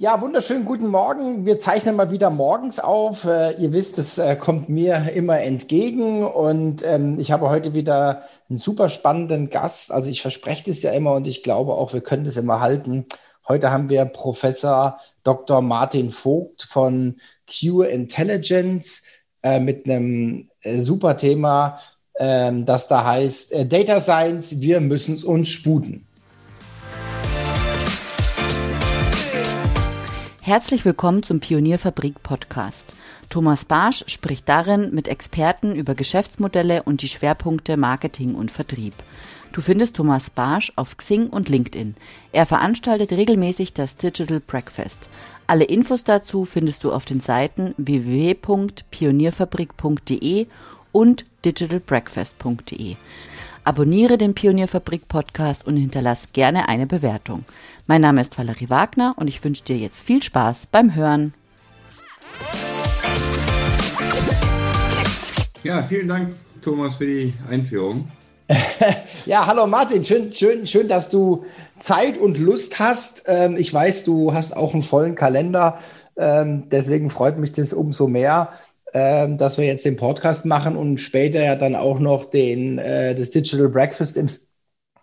Ja, wunderschönen guten Morgen. Wir zeichnen mal wieder morgens auf. Äh, ihr wisst, es äh, kommt mir immer entgegen und ähm, ich habe heute wieder einen super spannenden Gast. Also ich verspreche das ja immer und ich glaube auch, wir können das immer halten. Heute haben wir Professor Dr. Martin Vogt von Q Intelligence äh, mit einem super Thema, ähm, das da heißt Data Science, wir müssen uns sputen. Herzlich willkommen zum Pionierfabrik Podcast. Thomas Barsch spricht darin mit Experten über Geschäftsmodelle und die Schwerpunkte Marketing und Vertrieb. Du findest Thomas Barsch auf Xing und LinkedIn. Er veranstaltet regelmäßig das Digital Breakfast. Alle Infos dazu findest du auf den Seiten www.pionierfabrik.de und digitalbreakfast.de. Abonniere den Pionierfabrik Podcast und hinterlass gerne eine Bewertung. Mein Name ist Valerie Wagner und ich wünsche dir jetzt viel Spaß beim Hören. Ja, vielen Dank, Thomas, für die Einführung. ja, hallo Martin, schön, schön, schön, dass du Zeit und Lust hast. Ähm, ich weiß, du hast auch einen vollen Kalender. Ähm, deswegen freut mich das umso mehr, ähm, dass wir jetzt den Podcast machen und später ja dann auch noch den, äh, das Digital Breakfast im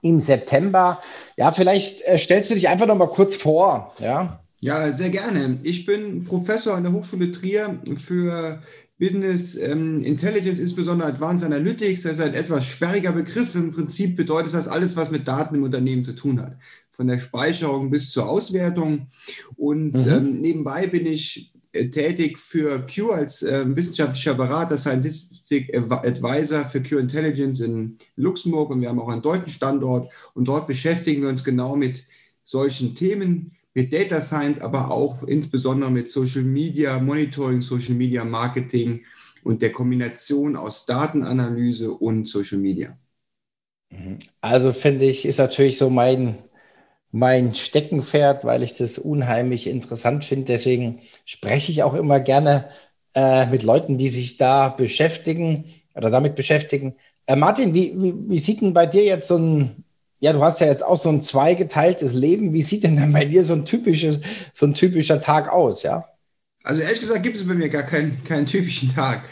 im September. Ja, vielleicht äh, stellst du dich einfach noch mal kurz vor. Ja? ja, sehr gerne. Ich bin Professor an der Hochschule Trier für Business ähm, Intelligence, insbesondere Advanced Analytics. Das ist ein etwas sperriger Begriff. Im Prinzip bedeutet das alles, was mit Daten im Unternehmen zu tun hat. Von der Speicherung bis zur Auswertung. Und mhm. ähm, nebenbei bin ich äh, tätig für Q als äh, wissenschaftlicher Berater, Scientific Advisor für Q Intelligence in Luxemburg und wir haben auch einen deutschen Standort und dort beschäftigen wir uns genau mit solchen Themen, mit Data Science, aber auch insbesondere mit Social Media Monitoring, Social Media Marketing und der Kombination aus Datenanalyse und Social Media. Mhm. Also finde ich, ist natürlich so mein mein Steckenpferd, weil ich das unheimlich interessant finde. Deswegen spreche ich auch immer gerne äh, mit Leuten, die sich da beschäftigen oder damit beschäftigen. Äh, Martin, wie, wie, wie sieht denn bei dir jetzt so ein, ja, du hast ja jetzt auch so ein zweigeteiltes Leben. Wie sieht denn dann bei dir so ein typisches, so ein typischer Tag aus, ja? Also ehrlich gesagt gibt es bei mir gar keinen, keinen typischen Tag.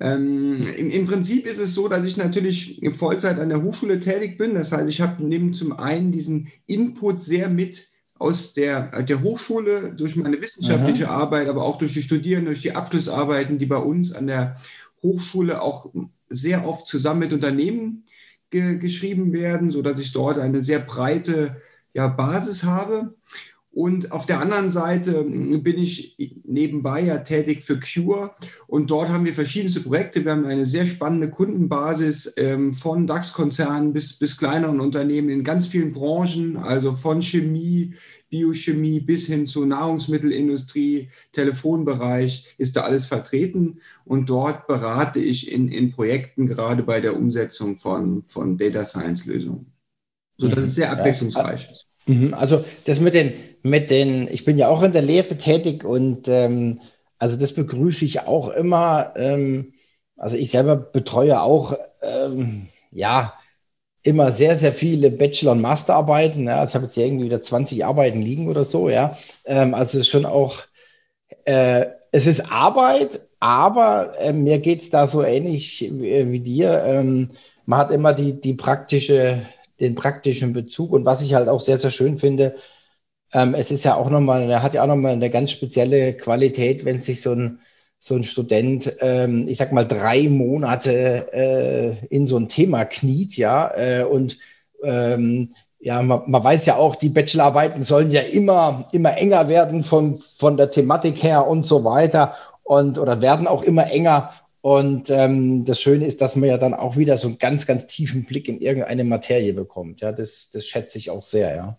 Ähm, im, im, Prinzip ist es so, dass ich natürlich in Vollzeit an der Hochschule tätig bin. Das heißt, ich habe neben zum einen diesen Input sehr mit aus der, der Hochschule durch meine wissenschaftliche Aha. Arbeit, aber auch durch die Studierenden, durch die Abschlussarbeiten, die bei uns an der Hochschule auch sehr oft zusammen mit Unternehmen ge geschrieben werden, sodass ich dort eine sehr breite ja, Basis habe. Und auf der anderen Seite hm, bin ich nebenbei ja tätig für Cure und dort haben wir verschiedenste Projekte. Wir haben eine sehr spannende Kundenbasis ähm, von DAX-Konzernen bis, bis kleineren Unternehmen in ganz vielen Branchen, also von Chemie, Biochemie bis hin zur Nahrungsmittelindustrie, Telefonbereich ist da alles vertreten. Und dort berate ich in, in Projekten gerade bei der Umsetzung von, von Data Science-Lösungen. So, das ist sehr abwechslungsreich. Ja, Mhm, also das mit den, mit den, ich bin ja auch in der Lehre tätig und ähm, also das begrüße ich auch immer. Ähm, also ich selber betreue auch ähm, ja immer sehr, sehr viele Bachelor- und Masterarbeiten. Ja. Also ich habe jetzt irgendwie wieder 20 Arbeiten liegen oder so, ja. Ähm, also es ist schon auch, äh, es ist Arbeit, aber äh, mir geht es da so ähnlich wie, wie dir. Ähm, man hat immer die, die praktische den praktischen Bezug. Und was ich halt auch sehr, sehr schön finde, ähm, es ist ja auch nochmal, er hat ja auch nochmal eine ganz spezielle Qualität, wenn sich so ein, so ein Student, ähm, ich sag mal, drei Monate äh, in so ein Thema kniet, ja, äh, und ähm, ja, man, man, weiß ja auch, die Bachelorarbeiten sollen ja immer, immer enger werden von, von der Thematik her und so weiter und oder werden auch immer enger. Und ähm, das Schöne ist, dass man ja dann auch wieder so einen ganz, ganz tiefen Blick in irgendeine Materie bekommt. Ja, das, das schätze ich auch sehr, ja.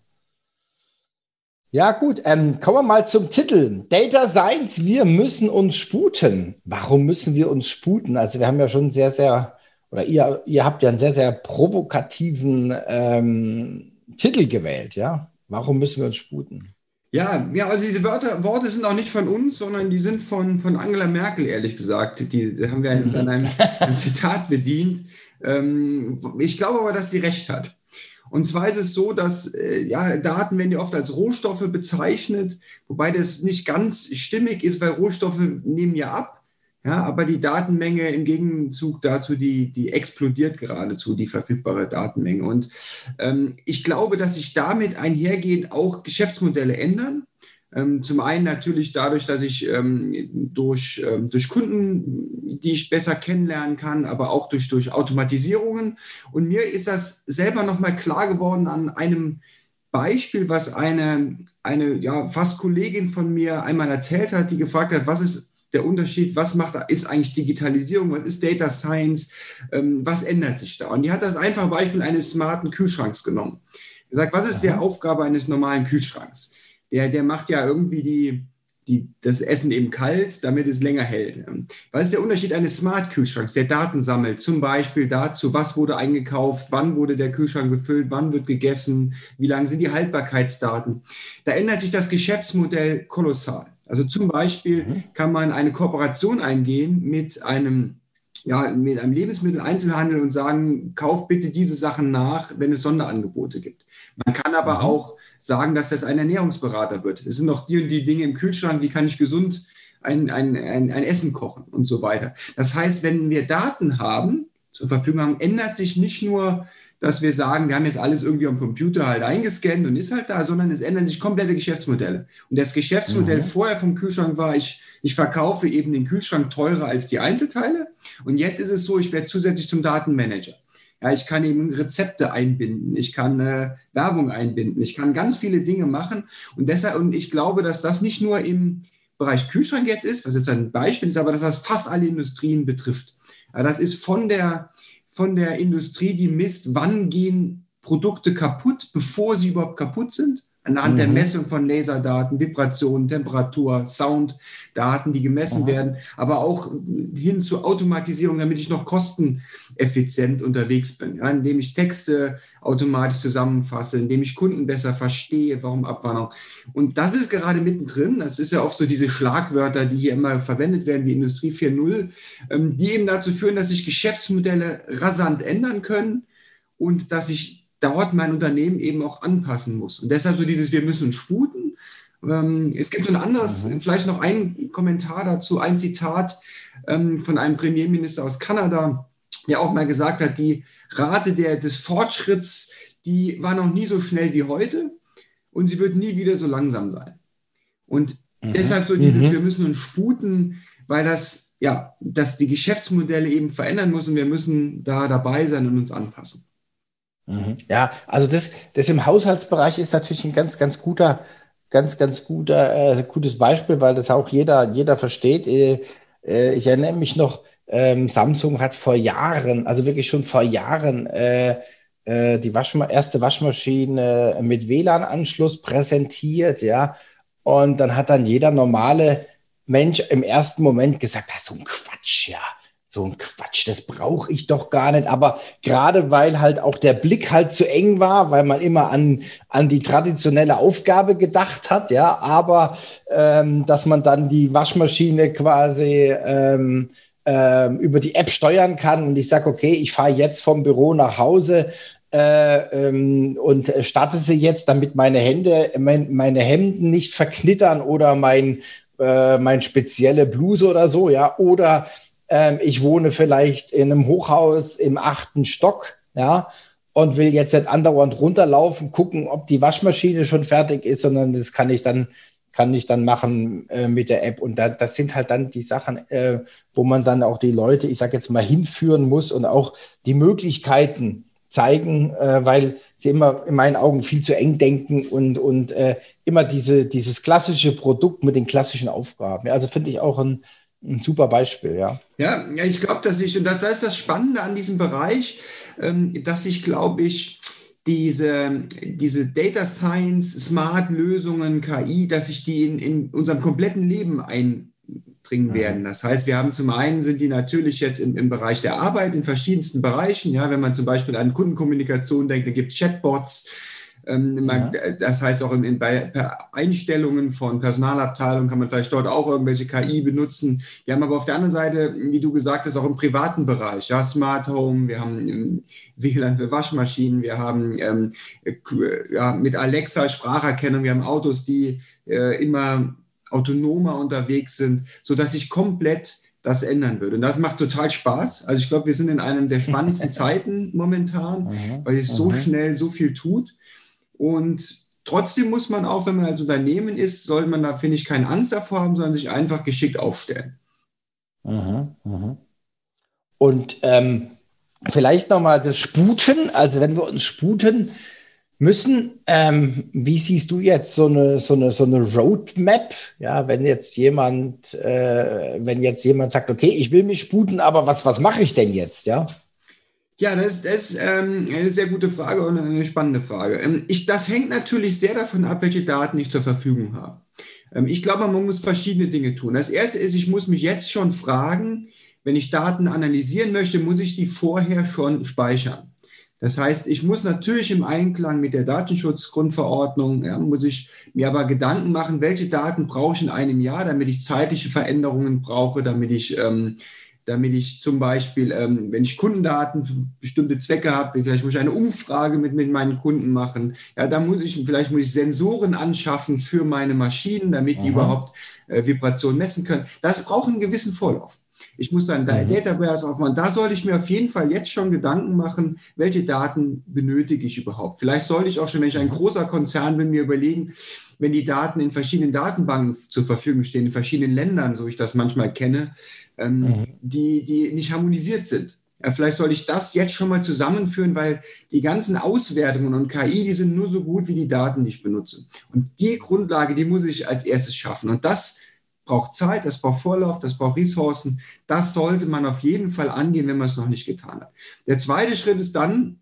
Ja, gut, ähm, kommen wir mal zum Titel. Data Science, wir müssen uns sputen. Warum müssen wir uns sputen? Also wir haben ja schon sehr, sehr, oder ihr, ihr habt ja einen sehr, sehr provokativen ähm, Titel gewählt, ja. Warum müssen wir uns sputen? Ja, ja, also diese Wörter, Worte sind auch nicht von uns, sondern die sind von, von Angela Merkel, ehrlich gesagt. Die, die haben wir in einem, einem Zitat bedient. Ähm, ich glaube aber, dass sie recht hat. Und zwar ist es so, dass äh, ja, Daten werden ja oft als Rohstoffe bezeichnet, wobei das nicht ganz stimmig ist, weil Rohstoffe nehmen ja ab. Ja, aber die Datenmenge im Gegenzug dazu, die, die explodiert geradezu, die verfügbare Datenmenge. Und ähm, ich glaube, dass sich damit einhergehend auch Geschäftsmodelle ändern. Ähm, zum einen natürlich dadurch, dass ich ähm, durch, ähm, durch Kunden, die ich besser kennenlernen kann, aber auch durch, durch Automatisierungen. Und mir ist das selber nochmal klar geworden an einem Beispiel, was eine, eine ja, fast Kollegin von mir einmal erzählt hat, die gefragt hat, was ist der Unterschied, was macht, ist eigentlich Digitalisierung, was ist Data Science, was ändert sich da? Und die hat das einfache Beispiel eines smarten Kühlschranks genommen. Gesagt, was ist die Aufgabe eines normalen Kühlschranks? der, der macht ja irgendwie die, die, das Essen eben kalt, damit es länger hält. Was ist der Unterschied eines Smart-Kühlschranks, der Daten sammelt? Zum Beispiel dazu, was wurde eingekauft, wann wurde der Kühlschrank befüllt, wann wird gegessen, wie lang sind die Haltbarkeitsdaten. Da ändert sich das Geschäftsmodell kolossal. Also zum Beispiel mhm. kann man eine Kooperation eingehen mit einem ja, mit einem Lebensmitteleinzelhandel und sagen, kauf bitte diese Sachen nach, wenn es Sonderangebote gibt. Man kann aber mhm. auch sagen, dass das ein Ernährungsberater wird. Es sind noch die und die Dinge im Kühlschrank, wie kann ich gesund ein, ein, ein, ein Essen kochen und so weiter. Das heißt, wenn wir Daten haben, zur Verfügung haben, ändert sich nicht nur dass wir sagen, wir haben jetzt alles irgendwie am Computer halt eingescannt und ist halt da, sondern es ändern sich komplette Geschäftsmodelle. Und das Geschäftsmodell mhm. vorher vom Kühlschrank war, ich, ich verkaufe eben den Kühlschrank teurer als die Einzelteile. Und jetzt ist es so, ich werde zusätzlich zum Datenmanager. Ja, ich kann eben Rezepte einbinden, ich kann äh, Werbung einbinden, ich kann ganz viele Dinge machen. Und deshalb, und ich glaube, dass das nicht nur im Bereich Kühlschrank jetzt ist, was jetzt ein Beispiel ist, aber dass das fast alle Industrien betrifft. Ja, das ist von der, von der Industrie, die misst, wann gehen Produkte kaputt, bevor sie überhaupt kaputt sind. Anhand mhm. der Messung von Laserdaten, Vibrationen, Temperatur, Sounddaten, die gemessen mhm. werden, aber auch hin zur Automatisierung, damit ich noch kosteneffizient unterwegs bin, ja, indem ich Texte automatisch zusammenfasse, indem ich Kunden besser verstehe, warum Abwanderung. Und das ist gerade mittendrin. Das ist ja oft so diese Schlagwörter, die hier immer verwendet werden, wie Industrie 4.0, ähm, die eben dazu führen, dass sich Geschäftsmodelle rasant ändern können und dass sich dort mein Unternehmen eben auch anpassen muss. Und deshalb so dieses, wir müssen sputen. Ähm, es gibt so ein anderes, mhm. vielleicht noch ein Kommentar dazu, ein Zitat ähm, von einem Premierminister aus Kanada, der auch mal gesagt hat, die Rate der, des Fortschritts, die war noch nie so schnell wie heute und sie wird nie wieder so langsam sein. Und mhm. deshalb so dieses, mhm. wir müssen uns sputen, weil das, ja, dass die Geschäftsmodelle eben verändern müssen und wir müssen da dabei sein und uns anpassen. Mhm. Ja, also das, das im Haushaltsbereich ist natürlich ein ganz, ganz guter, ganz, ganz guter, äh, gutes Beispiel, weil das auch jeder, jeder versteht. Äh, äh, ich erinnere mich noch, ähm, Samsung hat vor Jahren, also wirklich schon vor Jahren, äh, äh, die Waschma erste Waschmaschine mit WLAN-Anschluss präsentiert, ja. Und dann hat dann jeder normale Mensch im ersten Moment gesagt, das ist so ein Quatsch, ja so ein Quatsch, das brauche ich doch gar nicht. Aber gerade weil halt auch der Blick halt zu eng war, weil man immer an, an die traditionelle Aufgabe gedacht hat, ja, aber ähm, dass man dann die Waschmaschine quasi ähm, ähm, über die App steuern kann und ich sage, okay, ich fahre jetzt vom Büro nach Hause, äh, ähm, und starte sie jetzt, damit meine Hände, mein, meine Hemden nicht verknittern oder mein, äh, mein spezielle Bluse oder so, ja, oder ähm, ich wohne vielleicht in einem Hochhaus im achten Stock, ja, und will jetzt nicht andauernd runterlaufen, gucken, ob die Waschmaschine schon fertig ist, sondern das kann ich dann kann ich dann machen äh, mit der App. Und da, das sind halt dann die Sachen, äh, wo man dann auch die Leute, ich sage jetzt mal, hinführen muss und auch die Möglichkeiten zeigen, äh, weil sie immer in meinen Augen viel zu eng denken und, und äh, immer diese, dieses klassische Produkt mit den klassischen Aufgaben. Also finde ich auch ein, ein super Beispiel, ja. Ja, ja ich glaube, dass ich, und das, das ist das Spannende an diesem Bereich, ähm, dass ich, glaube ich, diese, diese Data Science, Smart-Lösungen, KI, dass sich die in, in unserem kompletten Leben eindringen mhm. werden. Das heißt, wir haben zum einen sind die natürlich jetzt im, im Bereich der Arbeit in verschiedensten Bereichen. Ja, wenn man zum Beispiel an Kundenkommunikation denkt, da gibt es Chatbots, Ähm, man, ja. Das heißt, auch in, in, bei Einstellungen von Personalabteilungen kann man vielleicht dort auch irgendwelche KI benutzen. Wir haben aber auf der anderen Seite, wie du gesagt hast, auch im privaten Bereich, ja, Smart Home, wir haben ähm, WLAN für Waschmaschinen, wir haben ähm, ja, mit Alexa Spracherkennung, wir haben Autos, die äh, immer autonomer unterwegs sind, sodass sich komplett das ändern würde. Und das macht total Spaß. Also ich glaube, wir sind in einem der spannendsten Zeiten momentan, weil es so schnell so viel tut. Und trotzdem muss man auch, wenn man als Unternehmen ist, sollte man da, finde ich, keine Angst davor haben, sondern sich einfach geschickt aufstellen. Aha, aha. Und ähm, vielleicht nochmal das Sputen. Also wenn wir uns sputen, müssen. Ähm, wie siehst du jetzt so eine, so eine, so eine Roadmap? Ja, wenn jetzt jemand, äh, wenn jetzt jemand sagt, okay, ich will mich sputen, aber was, was mache ich denn jetzt? Ja. Ja, das, das ist ähm, eine sehr gute Frage und eine spannende Frage. Ähm, ich, das hängt natürlich sehr davon ab, welche Daten ich zur Verfügung habe. Ähm, ich glaube, man muss verschiedene Dinge tun. Das erste ist, ich muss mich jetzt schon fragen, wenn ich Daten analysieren möchte, muss ich die vorher schon speichern. Das heißt, ich muss natürlich im Einklang mit der Datenschutzgrundverordnung, ja, muss ich mir aber Gedanken machen, welche Daten brauche ich in einem Jahr, damit ich zeitliche Veränderungen brauche, damit ich, ähm, damit ich zum Beispiel, ähm, wenn ich Kundendaten für bestimmte Zwecke habe, vielleicht muss ich eine Umfrage mit, mit meinen Kunden machen, ja, da muss ich, vielleicht muss ich Sensoren anschaffen für meine Maschinen, damit die Aha. überhaupt äh, Vibrationen messen können. Das braucht einen gewissen Vorlauf. Ich muss dann mhm. Database aufmachen. Da soll ich mir auf jeden Fall jetzt schon Gedanken machen, welche Daten benötige ich überhaupt. Vielleicht sollte ich auch schon, wenn ich ein mhm. großer Konzern bin, mir überlegen, wenn die Daten in verschiedenen Datenbanken zur Verfügung stehen, in verschiedenen Ländern, so ich das manchmal kenne, ähm, mhm. die, die nicht harmonisiert sind. Ja, vielleicht soll ich das jetzt schon mal zusammenführen, weil die ganzen Auswertungen und KI, die sind nur so gut wie die Daten, die ich benutze. Und die Grundlage, die muss ich als erstes schaffen. Und das braucht Zeit, das braucht Vorlauf, das braucht Ressourcen. Das sollte man auf jeden Fall angehen, wenn man es noch nicht getan hat. Der zweite Schritt ist dann,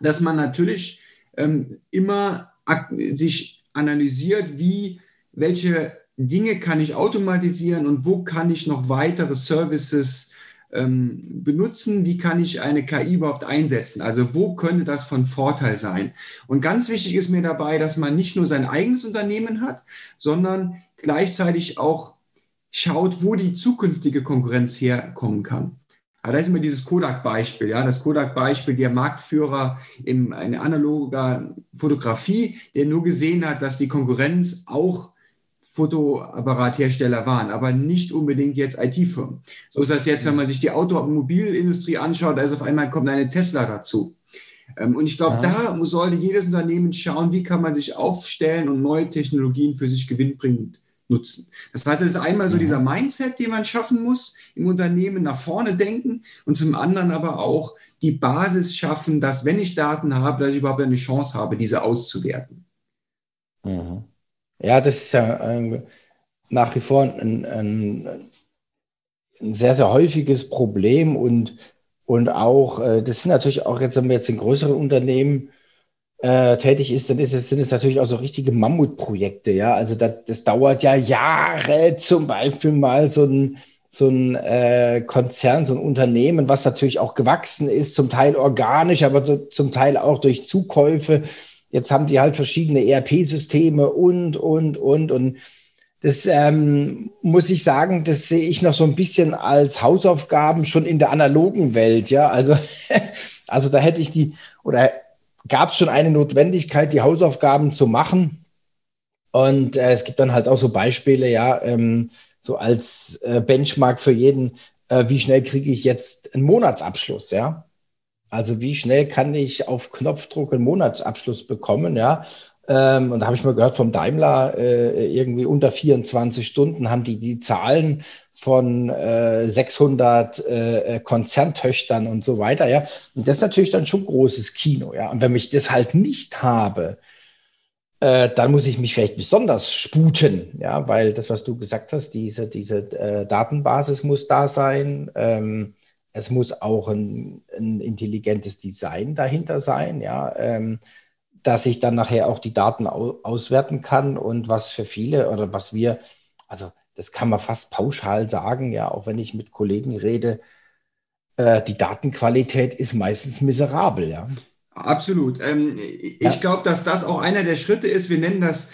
dass man natürlich ähm, immer sich analysiert, wie, welche Dinge kann ich automatisieren und wo kann ich noch weitere Services ähm, benutzen, wie kann ich eine KI überhaupt einsetzen? Also wo könnte das von Vorteil sein? Und ganz wichtig ist mir dabei, dass man nicht nur sein eigenes Unternehmen hat, sondern gleichzeitig auch schaut, wo die zukünftige Konkurrenz herkommen kann. Aber da ist immer dieses Kodak-Beispiel, ja, das Kodak-Beispiel, der Marktführer in einer analoger Fotografie, der nur gesehen hat, dass die Konkurrenz auch Fotoapparathersteller waren, aber nicht unbedingt jetzt IT-Firmen. So ist das jetzt, wenn man sich die Automobilindustrie anschaut, da ist auf einmal kommt eine Tesla dazu. Ähm, und ich glaube, da sollte jedes Unternehmen schauen, wie kann man sich aufstellen und neue Technologien für sich gewinnbringend nutzen. Das heißt, es ist einmal so dieser Mindset, den man schaffen muss im Unternehmen, nach vorne denken und zum anderen aber auch die Basis schaffen, dass wenn ich Daten habe, dass ich überhaupt eine Chance habe, diese auszuwerten. Mhm. Ja, das ist ja äh, nach wie vor ein, ein, ein, sehr, sehr häufiges Problem und, und auch, äh, das sind natürlich auch jetzt, wenn wir jetzt in größeren Unternehmen äh, tätig ist, dann ist es, sind es natürlich auch so richtige Mammutprojekte, ja. Also das, das dauert ja Jahre, zum Beispiel mal so ein, so ein äh, Konzern, so ein Unternehmen, was natürlich auch gewachsen ist, zum Teil organisch, aber so, zum Teil auch durch Zukäufe. Jetzt haben die halt verschiedene ERP-Systeme und, und, und, und das ähm, muss ich sagen, das sehe ich noch so ein bisschen als Hausaufgaben schon in der analogen Welt, ja. Also, also da hätte ich die, oder gab es schon eine Notwendigkeit, die Hausaufgaben zu machen. Und äh, es gibt dann halt auch so Beispiele, ja, ähm, so als äh, Benchmark für jeden, äh, wie schnell kriege ich jetzt einen Monatsabschluss, ja? Also wie schnell kann ich auf Knopfdruck einen Monatsabschluss bekommen, ja? Ähm, und da habe ich mal gehört vom Daimler, äh, irgendwie unter 24 Stunden haben die die Zahlen von äh, 600 äh, Konzerntöchtern und so weiter, ja. Und das ist natürlich dann schon großes Kino, ja. Und wenn ich das halt nicht habe, äh, dann muss ich mich vielleicht besonders sputen, ja, weil das, was du gesagt hast, diese, diese äh, Datenbasis muss da sein. Ähm, es muss auch ein, ein, intelligentes Design dahinter sein, ja. Ähm, dass ich dann nachher auch die Daten au auswerten kann und was für viele oder was wir, also das kann man fast pauschal sagen, ja, auch wenn ich mit Kollegen rede, äh, die Datenqualität ist meistens miserabel, ja. Absolut. Ähm, ja. Ich glaube, dass das auch einer der Schritte ist. Wir nennen das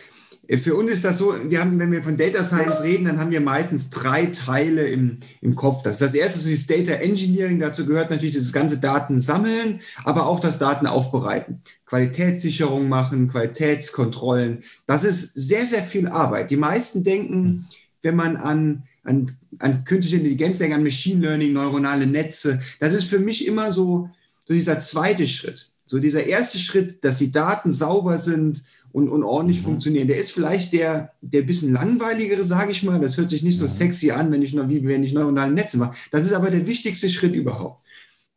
äh, für uns ist das so, wir haben, wenn wir von Data Science reden, dann haben wir meistens drei Teile im, im Kopf. Das, das erste ist das Data Engineering. Dazu gehört natürlich das ganze Daten sammeln, aber auch das Daten aufbereiten. Qualitätssicherung machen, Qualitätskontrollen. Das ist sehr, sehr viel Arbeit. Die meisten denken, wenn man an, an, an künstliche Intelligenz denkt, an Machine Learning, neuronale Netze, das ist für mich immer so, so dieser zweite Schritt. So dieser erste Schritt, dass die Daten sauber sind und, und ordentlich mhm. funktionieren. Der ist vielleicht der, der bisschen langweiligere, sage ich mal. Das hört sich nicht so mhm. sexy an, wenn ich, noch, wie wenn ich neuronale Netze mache. Das ist aber der wichtigste Schritt überhaupt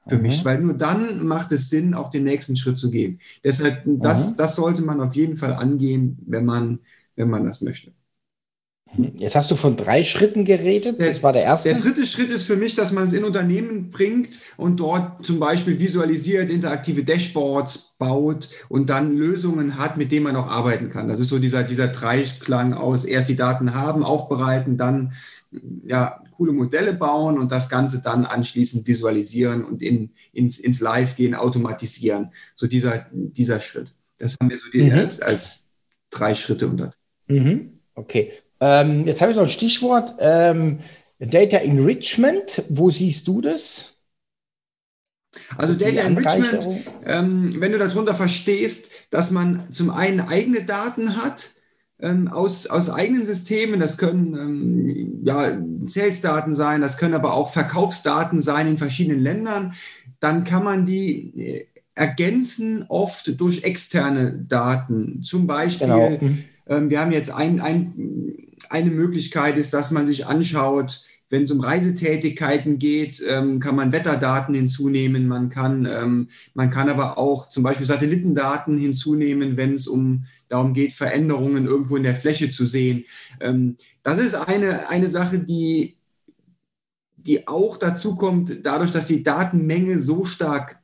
für mhm. mich, weil nur dann macht es Sinn, auch den nächsten Schritt zu gehen. Deshalb, das, mhm. das sollte man auf jeden Fall angehen, wenn man, wenn man das möchte. Jetzt hast du von drei Schritten geredet. Der, das war der erste. Der dritte Schritt ist für mich, dass man es in Unternehmen bringt und dort zum Beispiel visualisiert, interaktive Dashboards baut und dann Lösungen hat, mit denen man auch arbeiten kann. Das ist so dieser, dieser Dreiklang aus erst die Daten haben, aufbereiten, dann ja, coole Modelle bauen und das Ganze dann anschließend visualisieren und in, ins, ins Live gehen, automatisieren. So dieser, dieser Schritt. Das haben wir so mhm. als, als drei Schritte unter. Mhm. Okay. Ähm, jetzt habe ich noch ein Stichwort. Ähm, Data Enrichment. Wo siehst du das? Also Data Enrichment, ähm, wenn du darunter verstehst, dass man zum einen eigene Daten hat, ähm, aus, aus eigenen Systemen, das können ähm, ja, Sales-Daten sein, das können aber auch Verkaufsdaten sein in verschiedenen Ländern, dann kann man die äh, ergänzen oft durch externe Daten. Zum Beispiel, genau. Mhm. ähm, wir haben jetzt ein, ein eine Möglichkeit ist, dass man sich anschaut, wenn es um Reisetätigkeiten geht, ähm, kann man Wetterdaten hinzunehmen. Man kann, ähm, man kann aber auch zum Beispiel Satellitendaten hinzunehmen, wenn es um darum geht, Veränderungen irgendwo in der Fläche zu sehen. Ähm, das ist eine, eine Sache, die, die auch dazu kommt, dadurch, dass die Datenmenge so stark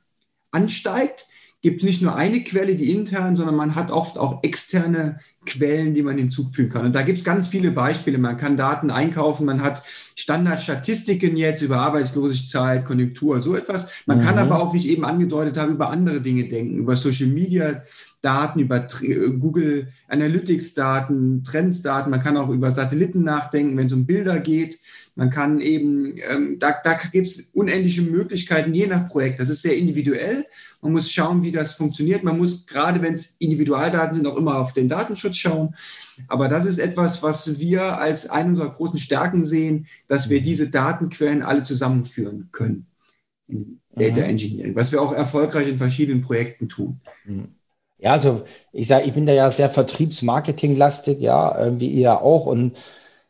ansteigt, gibt es nicht nur eine Quelle, die intern, sondern man hat oft auch externe Quellen, die man hinzufügen kann. Und da gibt es ganz viele Beispiele. Man kann Daten einkaufen, man hat Standardstatistiken jetzt über Arbeitslosigkeit, Konjunktur, so etwas. Man mhm. kann aber auch, wie ich eben angedeutet habe, über andere Dinge denken, über Social Media. Daten, über Google Analytics Daten, Trends Daten. Man kann auch über Satelliten nachdenken, wenn es um Bilder geht. Man kann eben, ähm, da, da gibt es unendliche Möglichkeiten, je nach Projekt. Das ist sehr individuell. Man muss schauen, wie das funktioniert. Man muss, gerade wenn es Individualdaten sind, auch immer auf den Datenschutz schauen. Aber das ist etwas, was wir als eine unserer großen Stärken sehen, dass wir diese Datenquellen alle zusammenführen können. In Data mhm. Engineering, was wir auch erfolgreich in verschiedenen Projekten tun. Mhm. Ja, also ich sage, ich bin da ja sehr vertriebsmarketinglastig, ja, wie ihr auch. Und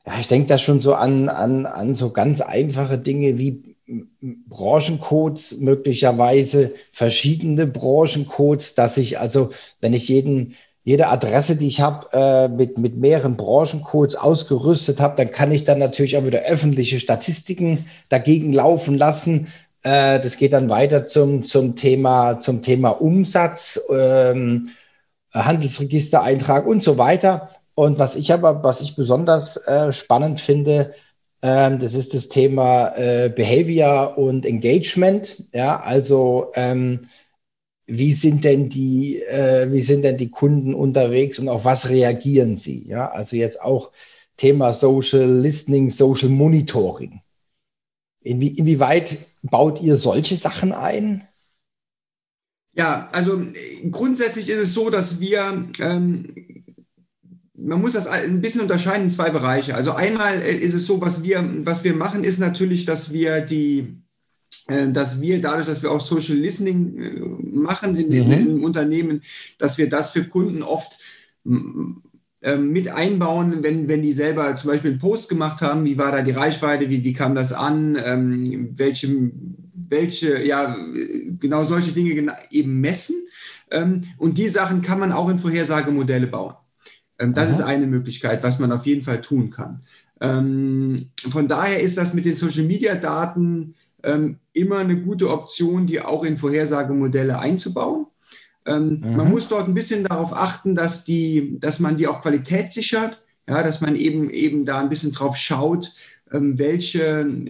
ja, ich denke da schon so an, an, an so ganz einfache Dinge wie Branchencodes, möglicherweise verschiedene Branchencodes, dass ich also, wenn ich jeden, jede Adresse, die ich habe, äh, mit, mit mehreren Branchencodes ausgerüstet habe, dann kann ich dann natürlich auch wieder öffentliche Statistiken dagegen laufen lassen. Äh, das geht dann weiter zum, zum, Thema, zum Thema Umsatz, ähm, Handelsregistereintrag und so weiter. Und was ich aber, was ich besonders äh, spannend finde, ähm, das ist das Thema äh, Behavior und Engagement. Ja, also ähm, wie sind denn die, äh, wie sind denn die Kunden unterwegs und auf was reagieren sie? Ja, also jetzt auch Thema Social Listening, Social Monitoring. Inwie inwieweit baut ihr solche Sachen ein? Ja, also grundsätzlich ist es so, dass wir ähm, man muss das ein bisschen unterscheiden in zwei Bereiche. Also einmal äh, ist es so, was wir, was wir machen, ist natürlich, dass wir die, äh, dass wir dadurch, dass wir auch Social Listening äh, machen in, mhm. in, Unternehmen, dass wir das für Kunden oft mit einbauen, wenn, wenn die selber zum Beispiel einen Post gemacht haben, wie war da die Reichweite, wie, wie kam das an, ähm, welche, welche, ja, genau solche Dinge eben messen. Ähm, und die Sachen kann man auch in Vorhersagemodelle bauen. Ähm, das Aha. ist eine Möglichkeit, was man auf jeden Fall tun kann. Ähm, von daher ist das mit den Social-Media-Daten ähm, immer eine gute Option, die auch in Vorhersagemodelle einzubauen. Ähm, mhm. Man muss dort ein bisschen darauf achten, dass, die, dass man die auch qualitätssichert, ja, dass man eben, eben da ein bisschen drauf schaut, ähm, welche,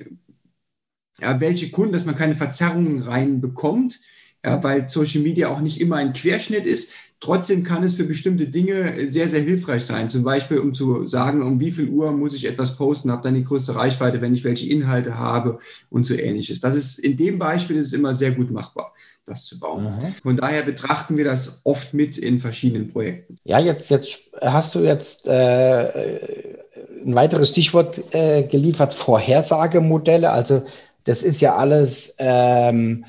ja, welche Kunden, dass man keine Verzerrungen reinbekommt ja, weil Social Media auch nicht immer ein Querschnitt ist. Trotzdem kann es für bestimmte Dinge sehr, sehr hilfreich sein. Zum Beispiel, um zu sagen, um wie viel Uhr muss ich etwas posten, habe dann die größte Reichweite, wenn ich welche Inhalte habe und so ähnliches. Das ist in dem Beispiel ist es immer sehr gut machbar, das zu bauen. Mhm. Von daher betrachten wir das oft mit in verschiedenen Projekten. Ja, jetzt, jetzt hast du jetzt äh, ein weiteres Stichwort äh, geliefert, Vorhersagemodelle. Also das ist ja alles ähm,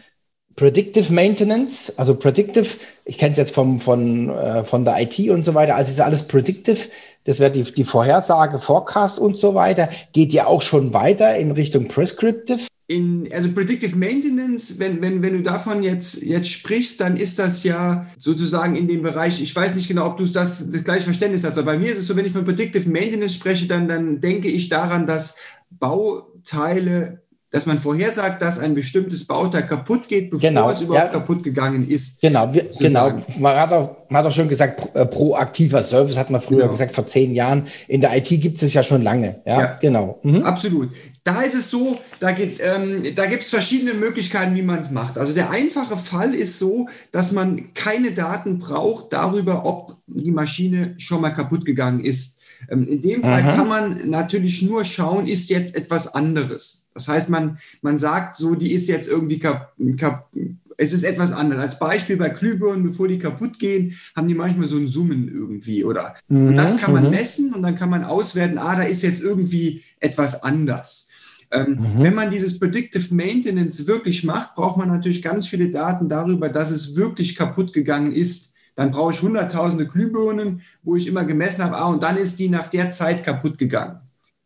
Predictive Maintenance, also Predictive, ich kenne es jetzt vom, von, äh, von der IT und so weiter, also ist alles Predictive, das wäre die, die Vorhersage, Forecast und so weiter, geht ja auch schon weiter in Richtung Prescriptive. In, also Predictive Maintenance, wenn, wenn, wenn du davon jetzt, jetzt sprichst, dann ist das ja sozusagen in dem Bereich, ich weiß nicht genau, ob du das, das gleiche Verständnis hast, aber bei mir ist es so, wenn ich von Predictive Maintenance spreche, dann, dann denke ich daran, dass Bauteile dass man vorhersagt, dass ein bestimmtes Bauteil kaputt geht, bevor genau, es überhaupt ja. kaputt gegangen ist. Genau, wir, genau. Man hat, auch, man hat auch schon gesagt, äh, proaktiver Service hat man früher genau. gesagt, vor zehn Jahren. In der IT gibt es ja schon lange. Ja, ja. genau. Mhm. Absolut. Da ist es so, da, ähm, da gibt es verschiedene Möglichkeiten, wie man es macht. Also der einfache Fall ist so, dass man keine Daten braucht darüber, ob die Maschine schon mal kaputt gegangen ist. Ähm, in dem Fall Aha. kann man natürlich nur schauen, ist jetzt etwas anderes. Das heißt, man, man sagt so, die ist jetzt irgendwie kap, kap, es ist etwas anderes. Als Beispiel bei Glühbirnen, bevor die kaputt gehen, haben die manchmal so ein Summen irgendwie, oder? Mhm. Und das kann man mhm. messen und dann kann man auswerten, ah, da ist jetzt irgendwie etwas anders. Ähm, mhm. Wenn man dieses Predictive Maintenance wirklich macht, braucht man natürlich ganz viele Daten darüber, dass es wirklich kaputt gegangen ist dann brauche ich hunderttausende Glühbirnen, wo ich immer gemessen habe, ah, und dann ist die nach der Zeit kaputt gegangen.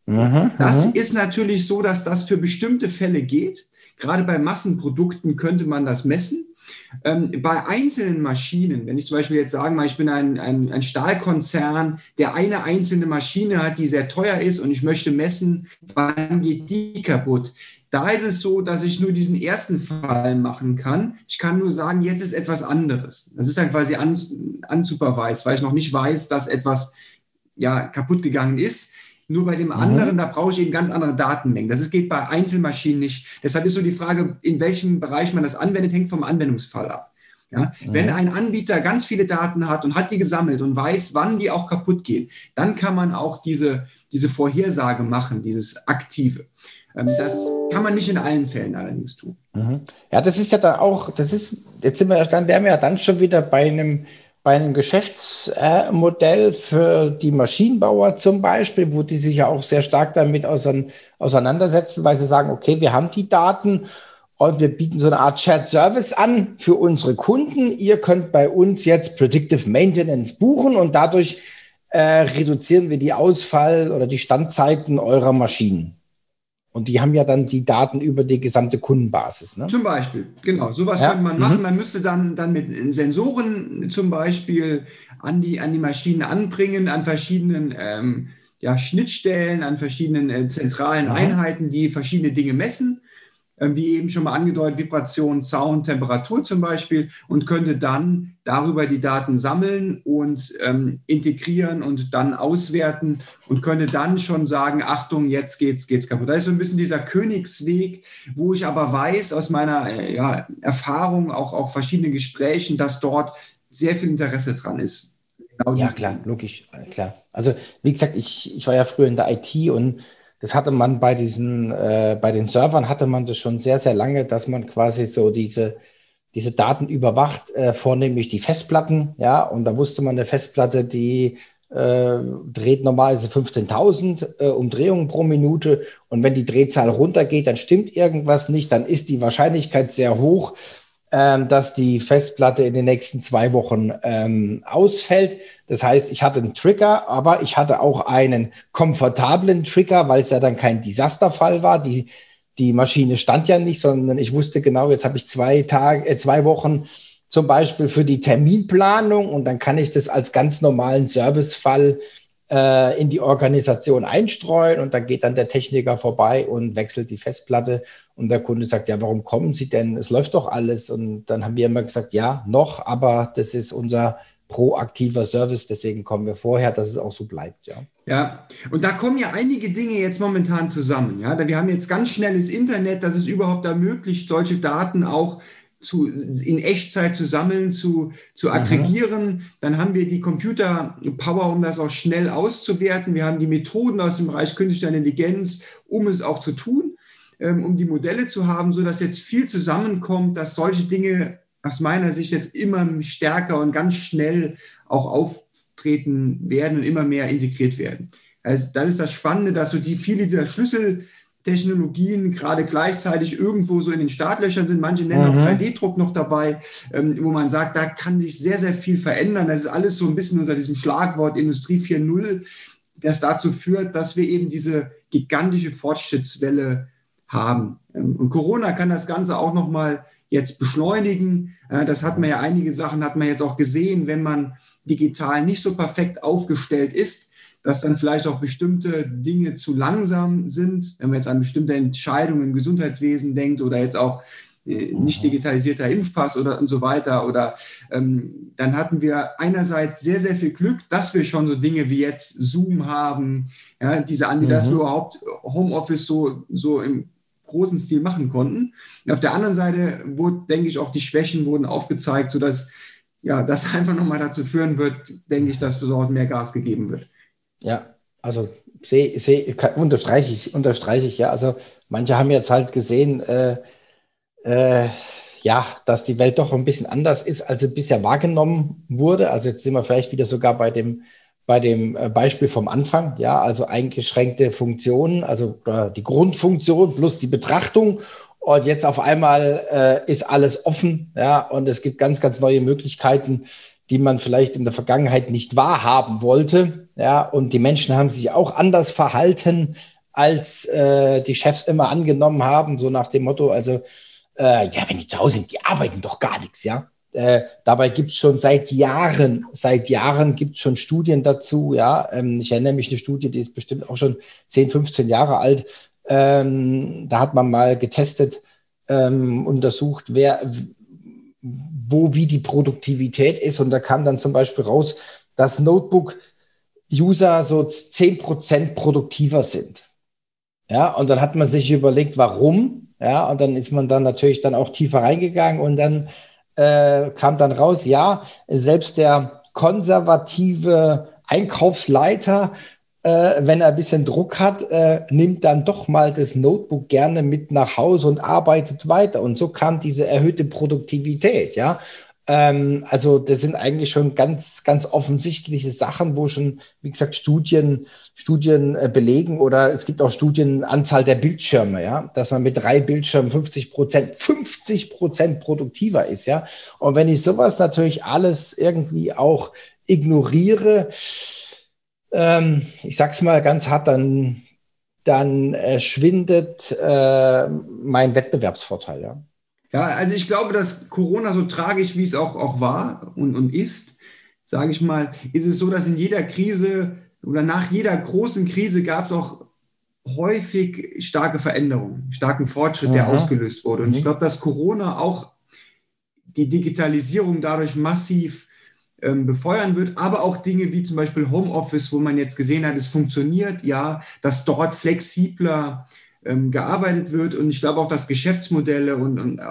Mhm, das mhm. ist natürlich so, dass das für bestimmte Fälle geht. Gerade bei Massenprodukten könnte man das messen. Ähm, bei einzelnen Maschinen, wenn ich zum Beispiel jetzt sagen mal, ich bin ein, ein, ein, Stahlkonzern, der eine einzelne Maschine hat, die sehr teuer ist und ich möchte messen, wann geht die kaputt, da ist es so, dass ich nur diesen ersten Fall machen kann. Ich kann nur sagen, jetzt ist etwas anderes. Das ist dann quasi un, unsupervised, weil ich noch nicht weiß, dass etwas ja, kaputt gegangen ist. Nur bei dem mhm. anderen, da brauche ich eben ganz andere Datenmengen. Das geht bei Einzelmaschinen nicht. Deshalb ist so die Frage, in welchem Bereich man das anwendet, hängt vom Anwendungsfall ab. Ja? Mhm. Wenn ein Anbieter ganz viele Daten hat und hat die gesammelt und weiß, wann die auch kaputt gehen, dann kann man auch diese, diese Vorhersage machen, dieses Aktive. Ähm, das kann man nicht in allen Fällen allerdings tun. Mhm. Ja, das ist ja dann auch, das ist, jetzt sind wir, dann wären wir ja dann schon wieder bei einem, bei einem Geschäftsmodell für die Maschinenbauer zum Beispiel, wo die sich ja auch sehr stark damit auseinandersetzen, weil sie sagen, okay, wir haben die Daten und wir bieten so eine Art Chat Service an für unsere Kunden. Ihr könnt bei uns jetzt Predictive Maintenance buchen und dadurch äh, reduzieren wir die Ausfall- oder die Standzeiten eurer Maschinen. Und die haben ja dann die Daten über die gesamte Kundenbasis. Ne? Zum Beispiel, genau. Sowas ja. könnte man machen. Mhm. Man müsste dann, dann mit Sensoren zum Beispiel an die, an die Maschinen anbringen, an verschiedenen ähm, ja, Schnittstellen, an verschiedenen äh, zentralen mhm. Einheiten, die verschiedene Dinge messen wie eben schon mal angedeutet, Vibration, Sound, Temperatur zum Beispiel und könnte dann darüber die Daten sammeln und ähm, integrieren und dann auswerten und könnte dann schon sagen, Achtung, jetzt geht's, geht's kaputt. Da ist so ein bisschen dieser Königsweg, wo ich aber weiß aus meiner äh, ja, Erfahrung, auch, auch verschiedenen Gesprächen, dass dort sehr viel Interesse dran ist. Genau ja, klar, logisch, klar. Also wie gesagt, ich, ich war ja früher in der IT und das hatte man bei diesen, äh, bei den Servern hatte man das schon sehr, sehr lange, dass man quasi so diese, diese Daten überwacht, äh, vornehmlich die Festplatten, ja, und da wusste man, eine Festplatte, die äh, dreht normalerweise 15.000 äh, Umdrehungen pro Minute. Und wenn die Drehzahl runtergeht, dann stimmt irgendwas nicht, dann ist die Wahrscheinlichkeit sehr hoch, dass die Festplatte in den nächsten zwei Wochen ähm, ausfällt. Das heißt, ich hatte einen Trigger, aber ich hatte auch einen komfortablen Trigger, weil es ja dann kein Desasterfall war. Die, die Maschine stand ja nicht, sondern ich wusste genau, jetzt habe ich zwei Tage, äh, zwei Wochen zum Beispiel für die Terminplanung und dann kann ich das als ganz normalen Servicefall äh, in die Organisation einstreuen und dann geht dann der Techniker vorbei und wechselt die Festplatte und der Kunde sagt, ja, warum kommen Sie denn? Es läuft doch alles. Und dann haben wir immer gesagt, ja, noch, aber das ist unser proaktiver Service, deswegen kommen wir vorher, dass es auch so bleibt, ja. Ja, und da kommen ja einige Dinge jetzt momentan zusammen, ja. Wir haben jetzt ganz schnelles Internet, das es überhaupt ermöglicht, solche Daten auch zu, in Echtzeit zu sammeln, zu, zu aggregieren. Mhm. Dann haben wir die Computer-Power, um das auch schnell auszuwerten. Wir haben die Methoden aus dem Bereich künstliche Intelligenz, um es auch zu tun, ähm, um die Modelle zu haben, sodass jetzt viel zusammenkommt, dass solche Dinge aus meiner Sicht jetzt immer stärker und ganz schnell auch auftreten werden und immer mehr integriert werden. Also das ist das Spannende, dass so die viele dieser Schlüssel Technologien gerade gleichzeitig irgendwo so in den Startlöchern sind. Manche nennen mhm. auch 3D-Druck noch dabei, ähm, wo man sagt, da kann sich sehr, sehr viel verändern. Das ist alles so ein bisschen unter diesem Schlagwort Industrie 4.0, das dazu führt, dass wir eben diese gigantische Fortschrittswelle haben. Ähm, und Corona kann das Ganze auch nochmal jetzt beschleunigen. Äh, das hat man ja einige Sachen, hat man jetzt auch gesehen, wenn man digital nicht so perfekt aufgestellt ist, dass dann vielleicht auch bestimmte Dinge zu langsam sind, wenn man jetzt an bestimmte Entscheidungen im Gesundheitswesen denkt oder jetzt auch äh, nicht digitalisierter Impfpass oder und so weiter. Oder ähm, dann hatten wir einerseits sehr, sehr viel Glück, dass wir schon so Dinge wie jetzt Zoom haben, ja, diese Andi, mhm. dass wir überhaupt Homeoffice so, so im großen Stil machen konnten. Und auf der anderen Seite wurde, denke ich, auch die Schwächen wurden aufgezeigt, sodass ja, das einfach nochmal dazu führen wird, denke ich, dass dort mehr Gas gegeben wird. Ja, also seh, seh, unterstreiche ich, unterstreiche ich, ja. Also manche haben jetzt halt gesehen, äh, äh, ja, dass die Welt doch ein bisschen anders ist, als sie bisher wahrgenommen wurde. Also jetzt sind wir vielleicht wieder sogar bei dem, bei dem äh, Beispiel vom Anfang, ja, also eingeschränkte Funktionen, also die Grundfunktion plus die Betrachtung. Und jetzt auf einmal äh, ist alles offen, ja, und es gibt ganz, ganz neue Möglichkeiten, die man vielleicht in der Vergangenheit nicht wahrhaben wollte. Ja, und die Menschen haben sich auch anders verhalten, als äh, die Chefs immer angenommen haben, so nach dem Motto, also äh, ja, wenn die zu Hause sind, die arbeiten doch gar nichts, ja. Äh, dabei gibt es schon seit Jahren, seit Jahren gibt es schon Studien dazu, ja. Ähm, ich erinnere mich eine Studie, die ist bestimmt auch schon 10, 15 Jahre alt. Ähm, da hat man mal getestet, ähm, untersucht, wer, wo wie die Produktivität ist. Und da kam dann zum Beispiel raus, dass Notebook-User so 10% produktiver sind. Ja, und dann hat man sich überlegt, warum. Ja, und dann ist man dann natürlich dann auch tiefer reingegangen und dann äh, kam dann raus, ja, selbst der konservative Einkaufsleiter äh, wenn er ein bisschen Druck hat, äh, nimmt dann doch mal das Notebook gerne mit nach Hause und arbeitet weiter. Und so kam diese erhöhte Produktivität, ja. Ähm, also das sind eigentlich schon ganz, ganz offensichtliche Sachen, wo schon, wie gesagt, Studien, Studien äh, belegen oder es gibt auch Studien, Anzahl der Bildschirme, ja, dass man mit drei Bildschirmen 50 Prozent, 50 Prozent produktiver ist, ja. Und wenn ich sowas natürlich alles irgendwie auch ignoriere, ähm, ich sag's mal ganz hart, dann, dann äh, schwindet äh, mein Wettbewerbsvorteil, ja. Ja, also ich glaube, dass Corona so tragisch, wie es auch, auch war und, und ist, sage ich mal, ist es so, dass in jeder Krise oder nach jeder großen Krise gab es auch häufig starke Veränderungen, starken Fortschritt, der ausgelöst wurde. Und mhm. ich glaube, dass Corona auch die Digitalisierung dadurch massiv befeuern wird, aber auch Dinge wie zum Beispiel Homeoffice, wo man jetzt gesehen hat, es funktioniert, ja, dass dort flexibler ähm, gearbeitet wird und ich glaube auch, dass Geschäftsmodelle und, und äh,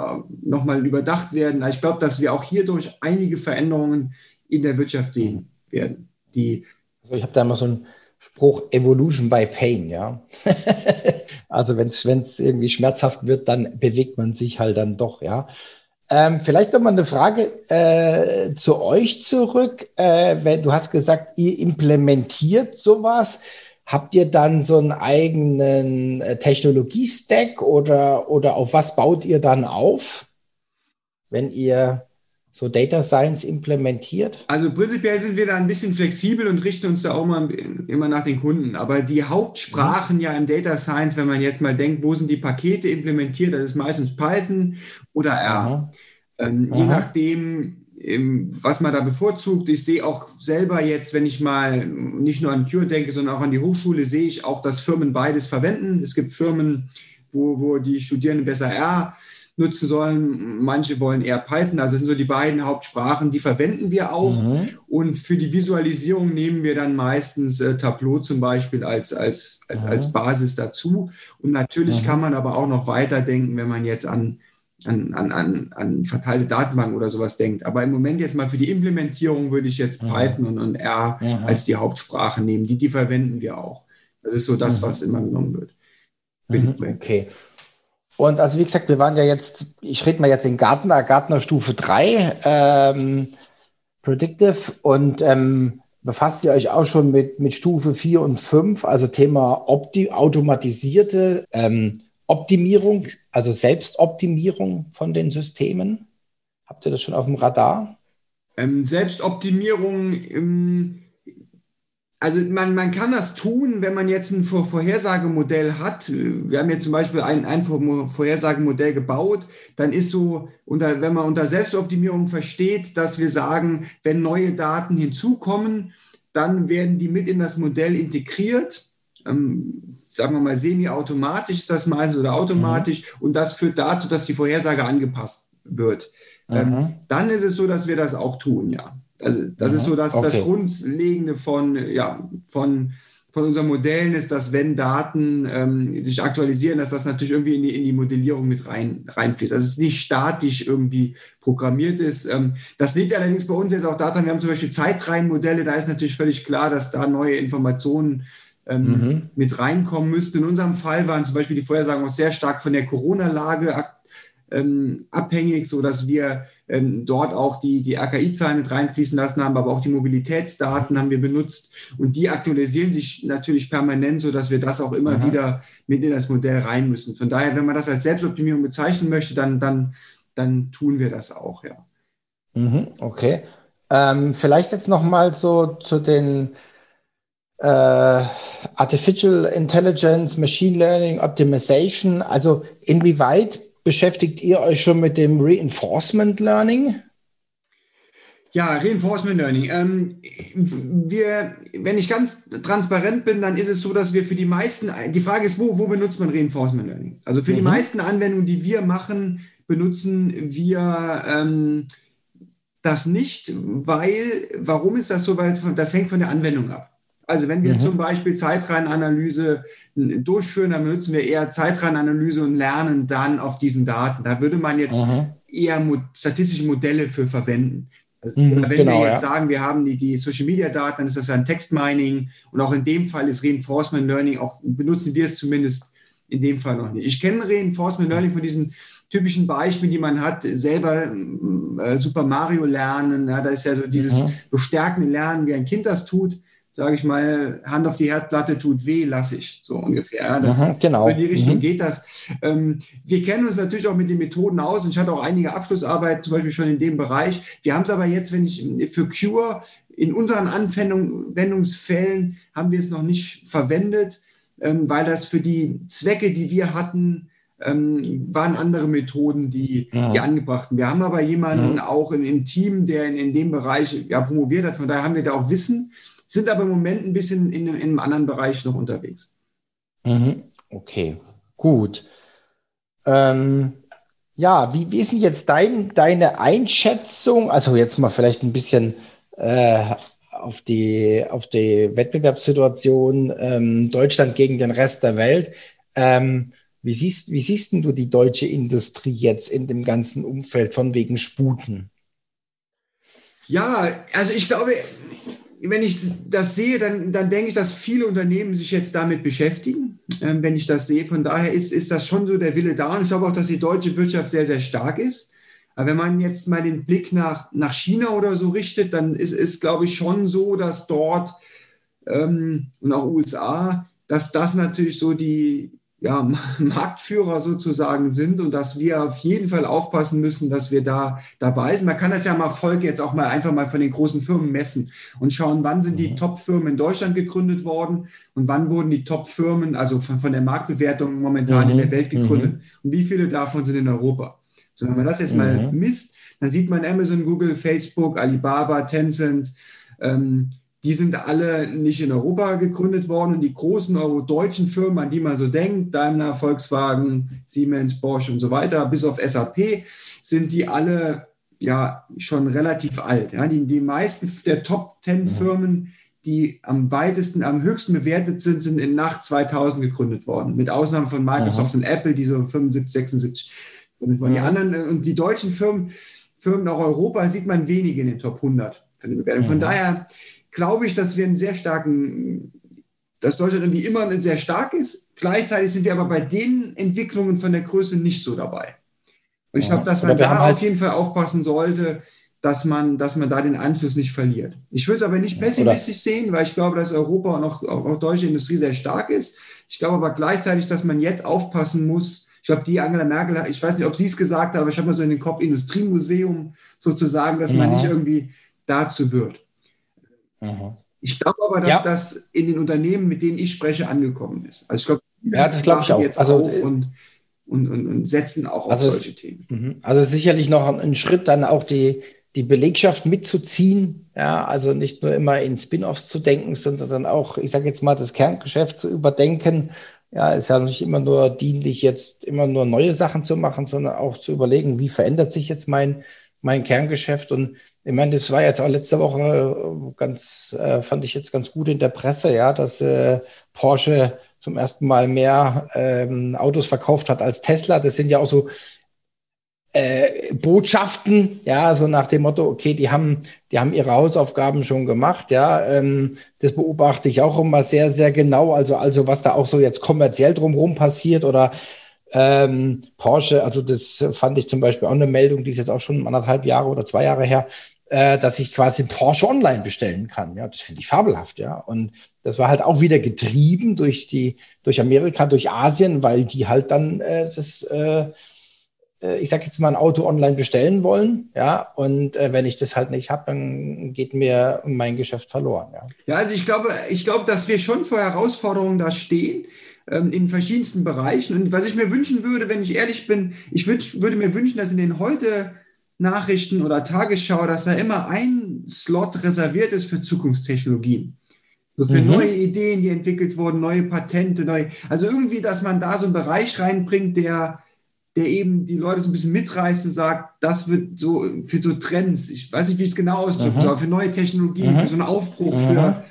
nochmal überdacht werden. Ich glaube, dass wir auch hierdurch einige Veränderungen in der Wirtschaft sehen werden. Die also ich habe da immer so einen Spruch, Evolution by Pain, ja. also wenn es irgendwie schmerzhaft wird, dann bewegt man sich halt dann doch, ja. Ähm, vielleicht nochmal eine Frage äh, zu euch zurück. Äh, wenn du hast gesagt, ihr implementiert sowas, habt ihr dann so einen eigenen äh, Technologie-Stack oder, oder auf was baut ihr dann auf, wenn ihr so Data Science implementiert? Also prinzipiell sind wir da ein bisschen flexibel und richten uns da auch mal immer nach den Kunden. Aber die Hauptsprachen ja im Data Science, wenn man jetzt mal denkt, wo sind die Pakete implementiert, das ist meistens Python oder R. Ähm, je nachdem, was man da bevorzugt. Ich sehe auch selber jetzt, wenn ich mal nicht nur an Cure denke, sondern auch an die Hochschule, sehe ich auch, dass Firmen beides verwenden. Es gibt Firmen, wo, wo die Studierenden besser R nutzen sollen. Manche wollen eher Python. Also das sind so die beiden Hauptsprachen, die verwenden wir auch. Mhm. Und für die Visualisierung nehmen wir dann meistens äh, Tableau zum Beispiel als, als, als, mhm. als Basis dazu. Und natürlich mhm. kann man aber auch noch weiterdenken, wenn man jetzt an an, an, an, an verteilte Datenbanken oder sowas denkt. Aber im Moment jetzt mal für die Implementierung würde ich jetzt Python und, und R als die Hauptsprache nehmen. Die, die verwenden wir auch. Das ist so das, was immer genommen wird. Okay. Und also wie gesagt, wir waren ja jetzt, ich rede mal jetzt in Gartner, Gartner Stufe 3, ähm, Predictive und ähm, befasst ihr euch auch schon mit, mit Stufe 4 und 5, also Thema Opti automatisierte ähm, Optimierung, also Selbstoptimierung von den Systemen? Habt ihr das schon auf dem Radar? Ähm, Selbstoptimierung, ähm, also man, man kann das tun, wenn man jetzt ein Vorhersagemodell hat. Wir haben jetzt zum Beispiel ein, ein Vorhersagemodell gebaut. Dann ist so, unter, wenn man unter Selbstoptimierung versteht, dass wir sagen, wenn neue Daten hinzukommen, dann werden die mit in das Modell integriert ähm, sagen wir mal, semi-automatisch ist das meistens oder automatisch mhm. und das führt dazu, dass die Vorhersage angepasst wird. Ähm, dann ist es so, dass wir das auch tun, ja. Also das mhm. ist so dass okay. das Grundlegende von, ja, von, von unseren Modellen ist, dass wenn Daten ähm, sich aktualisieren, dass das natürlich irgendwie in die, in die Modellierung mit rein, reinfließt. Also es ist nicht statisch irgendwie programmiert ist. Ähm, das liegt allerdings bei uns jetzt auch daran, wir haben zum Beispiel Zeitreihenmodelle, da ist natürlich völlig klar, dass da neue Informationen ähm, mhm. mit reinkommen müssten. In unserem Fall waren zum Beispiel die Vorhersagen auch sehr stark von der Corona-Lage ähm, abhängig, sodass wir ähm, dort auch die, die RKI-Zahlen mit reinfließen lassen haben, aber auch die Mobilitätsdaten haben wir benutzt und die aktualisieren sich natürlich permanent, sodass wir das auch immer mhm. wieder mit in das Modell rein müssen. Von daher, wenn man das als Selbstoptimierung bezeichnen möchte, dann, dann, dann tun wir das auch, ja. Mhm, okay. Ähm, vielleicht jetzt nochmal so zu den äh, Artificial Intelligence, Machine Learning, Optimization. Also inwieweit beschäftigt ihr euch schon mit dem Reinforcement Learning? Ja, Reinforcement Learning. Ähm, wir, wenn ich ganz transparent bin, dann ist es so, dass wir für die meisten, die Frage ist, wo, wo benutzt man Reinforcement Learning? Also für mhm. die meisten Anwendungen, die wir machen, benutzen wir ähm, das nicht, weil, warum ist das so? Weil das hängt von der Anwendung ab. Also wenn wir mhm. zum Beispiel Zeitreihenanalyse durchführen, dann benutzen wir eher Zeitreihenanalyse und lernen dann auf diesen Daten. Da würde man jetzt mhm. eher statistische Modelle für verwenden. Also mhm, wenn genau, wir jetzt ja. sagen, wir haben die, die Social Media Daten, dann ist das ein Textmining und auch in dem Fall ist Reinforcement Learning, auch benutzen wir es zumindest in dem Fall noch nicht. Ich kenne Reinforcement Learning von diesen typischen Beispielen, die man hat, selber äh, Super Mario lernen. Ja, da ist ja so dieses mhm. bestärkende Lernen, wie ein Kind das tut sage ich mal, Hand auf die Herdplatte tut weh, lasse ich, so ungefähr. Das, Aha, genau. In die Richtung mhm. geht das. Ähm, wir kennen uns natürlich auch mit den Methoden aus und ich hatte auch einige Abschlussarbeit zum Beispiel schon in dem Bereich. Wir haben es aber jetzt, wenn ich für Cure in unseren Anwendungsfällen haben wir es noch nicht verwendet, ähm, weil das für die Zwecke, die wir hatten, ähm, waren andere Methoden, die, ja. die angebrachten. Wir haben aber jemanden ja. auch in, im Team, der in, in dem Bereich ja, promoviert hat. Von daher haben wir da auch Wissen sind aber im Moment ein bisschen in, in einem anderen Bereich noch unterwegs. Mhm. Okay, gut. Ähm, ja, wie, wie ist denn jetzt dein, deine Einschätzung? Also jetzt mal vielleicht ein bisschen äh, auf, die, auf die Wettbewerbssituation ähm, Deutschland gegen den Rest der Welt. Ähm, wie siehst, wie siehst du die deutsche Industrie jetzt in dem ganzen Umfeld von wegen Sputen? Ja, also ich glaube, wenn ich das sehe, dann, dann denke ich, dass viele Unternehmen sich jetzt damit beschäftigen, ähm, wenn ich das sehe. Von daher ist, ist das schon so der Wille da. Und ich glaube auch, dass die deutsche Wirtschaft sehr, sehr stark ist. Aber wenn man jetzt mal den Blick nach, nach China oder so richtet, dann ist es, glaube ich, schon so, dass dort ähm, und auch USA, dass das natürlich so die, ja, Marktführer sozusagen sind und dass wir auf jeden Fall aufpassen müssen, dass wir da dabei sind. Man kann das ja mal Folge jetzt auch mal einfach mal von den großen Firmen messen und schauen, wann sind die mhm. Top-Firmen in Deutschland gegründet worden und wann wurden die Top-Firmen, also von, von der Marktbewertung momentan mhm. in der Welt gegründet mhm. und wie viele davon sind in Europa. So, wenn man das jetzt mal mhm. misst, dann sieht man Amazon, Google, Facebook, Alibaba, Tencent, ähm, die sind alle nicht in Europa gegründet worden und die großen deutschen Firmen, an die man so denkt, Daimler, Volkswagen, Siemens, Bosch und so weiter, bis auf SAP, sind die alle ja schon relativ alt. Ja. Die, die meisten der Top 10 Firmen, die am weitesten, am höchsten bewertet sind, sind in nach 2000 gegründet worden, mit Ausnahme von Microsoft Aha. und Apple, die so 75, 76 Und von mhm. die anderen äh, und die deutschen Firmen, Firmen auch Europa sieht man wenige in den Top 100 von Mhm. Von daher glaube ich, dass wir einen sehr starken, dass Deutschland irgendwie immer sehr stark ist. Gleichzeitig sind wir aber bei den Entwicklungen von der Größe nicht so dabei. Und ich glaube, dass man da halt auf jeden Fall aufpassen sollte, dass man, dass man da den Anschluss nicht verliert. Ich würde es aber nicht pessimistisch sehen, weil ich glaube, dass Europa und auch, auch, auch deutsche Industrie sehr stark ist. Ich glaube aber gleichzeitig, dass man jetzt aufpassen muss. Ich glaube, die Angela Merkel, ich weiß nicht, ob sie es gesagt hat, aber ich habe mal so in den Kopf Industriemuseum sozusagen, dass ja. man nicht irgendwie dazu wird. Aha. Ich glaube aber, dass ja. das in den Unternehmen, mit denen ich spreche, angekommen ist. Also ich glaube, ja, das glaube ich auch. Jetzt also, auf und, und, und, und setzen auch also auf solche Themen. Mhm. Also sicherlich noch ein Schritt, dann auch die, die Belegschaft mitzuziehen. Ja, also nicht nur immer in Spin-offs zu denken, sondern dann auch, ich sage jetzt mal, das Kerngeschäft zu überdenken. Ja, ist ja nicht immer nur dienlich, jetzt immer nur neue Sachen zu machen, sondern auch zu überlegen, wie verändert sich jetzt mein, mein Kerngeschäft. Und ich meine, das war jetzt auch letzte Woche äh, ganz, äh, fand ich jetzt ganz gut in der Presse, ja, dass äh, Porsche zum ersten Mal mehr ähm, Autos verkauft hat als Tesla. Das sind ja auch so äh, Botschaften, ja, so nach dem Motto, okay, die haben, die haben ihre Hausaufgaben schon gemacht, ja. Ähm, das beobachte ich auch immer sehr, sehr genau. Also, also was da auch so jetzt kommerziell drumherum passiert oder ähm, Porsche, also das fand ich zum Beispiel auch eine Meldung, die ist jetzt auch schon anderthalb Jahre oder zwei Jahre her, äh, dass ich quasi Porsche online bestellen kann. Ja, das finde ich fabelhaft, ja. Und das war halt auch wieder getrieben durch die, durch Amerika, durch Asien, weil die halt dann äh, das äh, äh, ich sage jetzt mal, ein Auto online bestellen wollen, ja, und äh, wenn ich das halt nicht habe, dann geht mir mein Geschäft verloren, ja. Ja, also ich glaube, ich glaube, dass wir schon vor Herausforderungen da stehen in verschiedensten Bereichen. Und was ich mir wünschen würde, wenn ich ehrlich bin, ich wünsch, würde mir wünschen, dass in den heute Nachrichten oder Tagesschau, dass da immer ein Slot reserviert ist für Zukunftstechnologien. So für mhm. neue Ideen, die entwickelt wurden, neue Patente, neue, also irgendwie, dass man da so einen Bereich reinbringt, der der eben die Leute so ein bisschen mitreißt und sagt, das wird so für so Trends, ich weiß nicht, wie ich es genau ausdrücken soll, für neue Technologien, für so einen Aufbruch, für,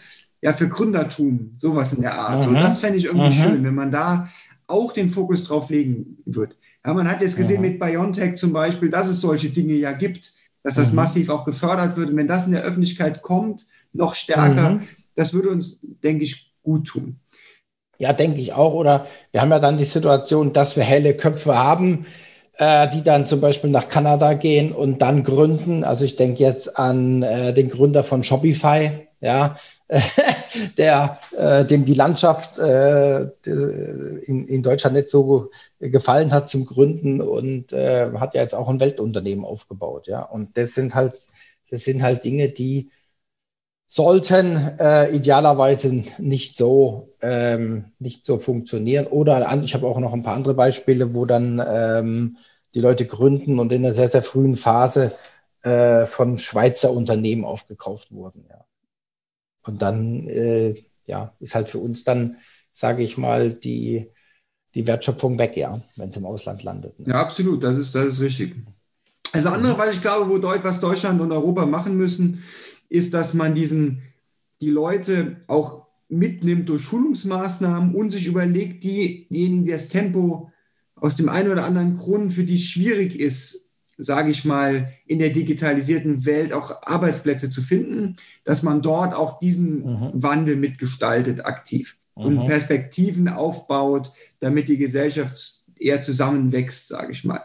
ja, für Gründertum, sowas in der Art. Und das fände ich irgendwie schön, wenn man da auch den Fokus drauf legen wird. Ja, man hat jetzt gesehen mit BioNTech zum Beispiel, dass es solche Dinge ja gibt, dass das massiv auch gefördert wird. Und wenn das in der Öffentlichkeit kommt, noch stärker, das würde uns, denke ich, gut tun. Ja, denke ich auch. Oder wir haben ja dann die Situation, dass wir helle Köpfe haben, äh, die dann zum Beispiel nach Kanada gehen und dann gründen. Also ich denke jetzt an äh, den Gründer von Shopify, ja, der äh, dem die Landschaft äh, in, in Deutschland nicht so gefallen hat zum Gründen und äh, hat ja jetzt auch ein Weltunternehmen aufgebaut, ja. Und das sind halt, das sind halt Dinge, die sollten äh, idealerweise nicht so ähm, nicht so funktionieren. Oder ich habe auch noch ein paar andere Beispiele, wo dann ähm, die Leute gründen und in einer sehr, sehr frühen Phase äh, von Schweizer Unternehmen aufgekauft wurden. Ja. Und dann äh, ja, ist halt für uns dann, sage ich mal, die, die Wertschöpfung weg, ja, wenn es im Ausland landet. Ne? Ja, absolut, das ist, das ist richtig. Also andere, was ich glaube, wo was Deutschland und Europa machen müssen, ist, dass man diesen, die Leute auch mitnimmt durch Schulungsmaßnahmen und sich überlegt, diejenigen, die das Tempo aus dem einen oder anderen Grund, für die es schwierig ist, sage ich mal, in der digitalisierten Welt auch Arbeitsplätze zu finden, dass man dort auch diesen mhm. Wandel mitgestaltet aktiv mhm. und Perspektiven aufbaut, damit die Gesellschaft eher zusammenwächst, sage ich mal.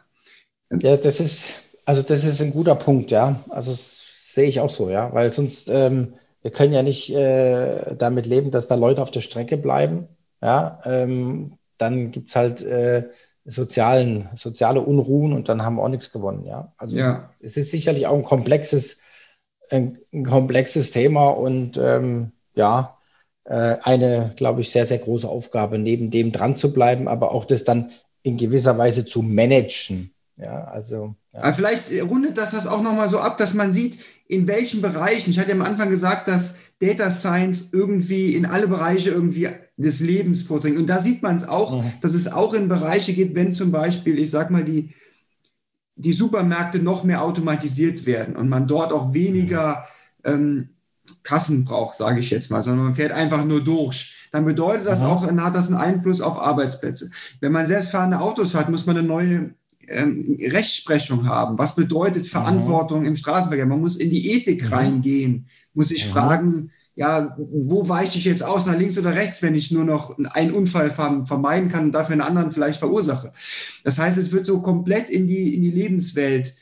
Ja, das ist, also das ist ein guter Punkt, ja. Also sehe ich auch so, ja, weil sonst, ähm, wir können ja nicht äh, damit leben, dass da Leute auf der Strecke bleiben, ja, ähm, dann gibt es halt äh, sozialen, soziale Unruhen und dann haben wir auch nichts gewonnen, ja. Also ja. es ist sicherlich auch ein komplexes, ein, ein komplexes Thema und ähm, ja, äh, eine, glaube ich, sehr, sehr große Aufgabe, neben dem dran zu bleiben, aber auch das dann in gewisser Weise zu managen. Ja, also. Ja. Aber vielleicht rundet das das auch nochmal so ab, dass man sieht, in welchen Bereichen, ich hatte am Anfang gesagt, dass Data Science irgendwie in alle Bereiche irgendwie des Lebens vordringt. Und da sieht man es auch, mhm. dass es auch in Bereiche gibt, wenn zum Beispiel, ich sag mal, die, die Supermärkte noch mehr automatisiert werden und man dort auch weniger ähm, Kassen braucht, sage ich jetzt mal, sondern man fährt einfach nur durch. Dann bedeutet das mhm. auch, dann hat das einen Einfluss auf Arbeitsplätze. Wenn man selbstfahrende Autos hat, muss man eine neue ähm, Rechtsprechung haben. Was bedeutet mhm. Verantwortung mhm. im Straßenverkehr? Man muss in die Ethik mhm. reingehen, muss sich mhm. fragen, ja, wo weiche ich jetzt aus, nach links oder rechts, wenn ich nur noch einen Unfall vermeiden kann und dafür einen anderen vielleicht verursache. Das heißt, es wird so komplett in die, in die Lebenswelt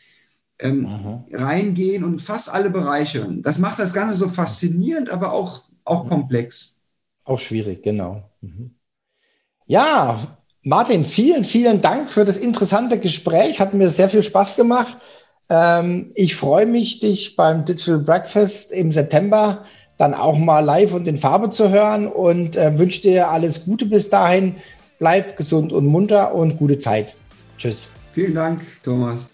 ähm, mhm. reingehen und fast alle Bereiche. Das macht das Ganze so faszinierend, aber auch, auch mhm. komplex. Auch schwierig, genau. Mhm. Ja, Martin, vielen, vielen Dank für das interessante Gespräch. Hat mir sehr viel Spaß gemacht. Ähm, ich freue mich, dich beim Digital Breakfast im September dann auch mal live und in Farbe zu hören und äh, wünsche dir alles Gute bis dahin. Bleib gesund und munter und gute Zeit. Tschüss. Vielen Dank, Thomas.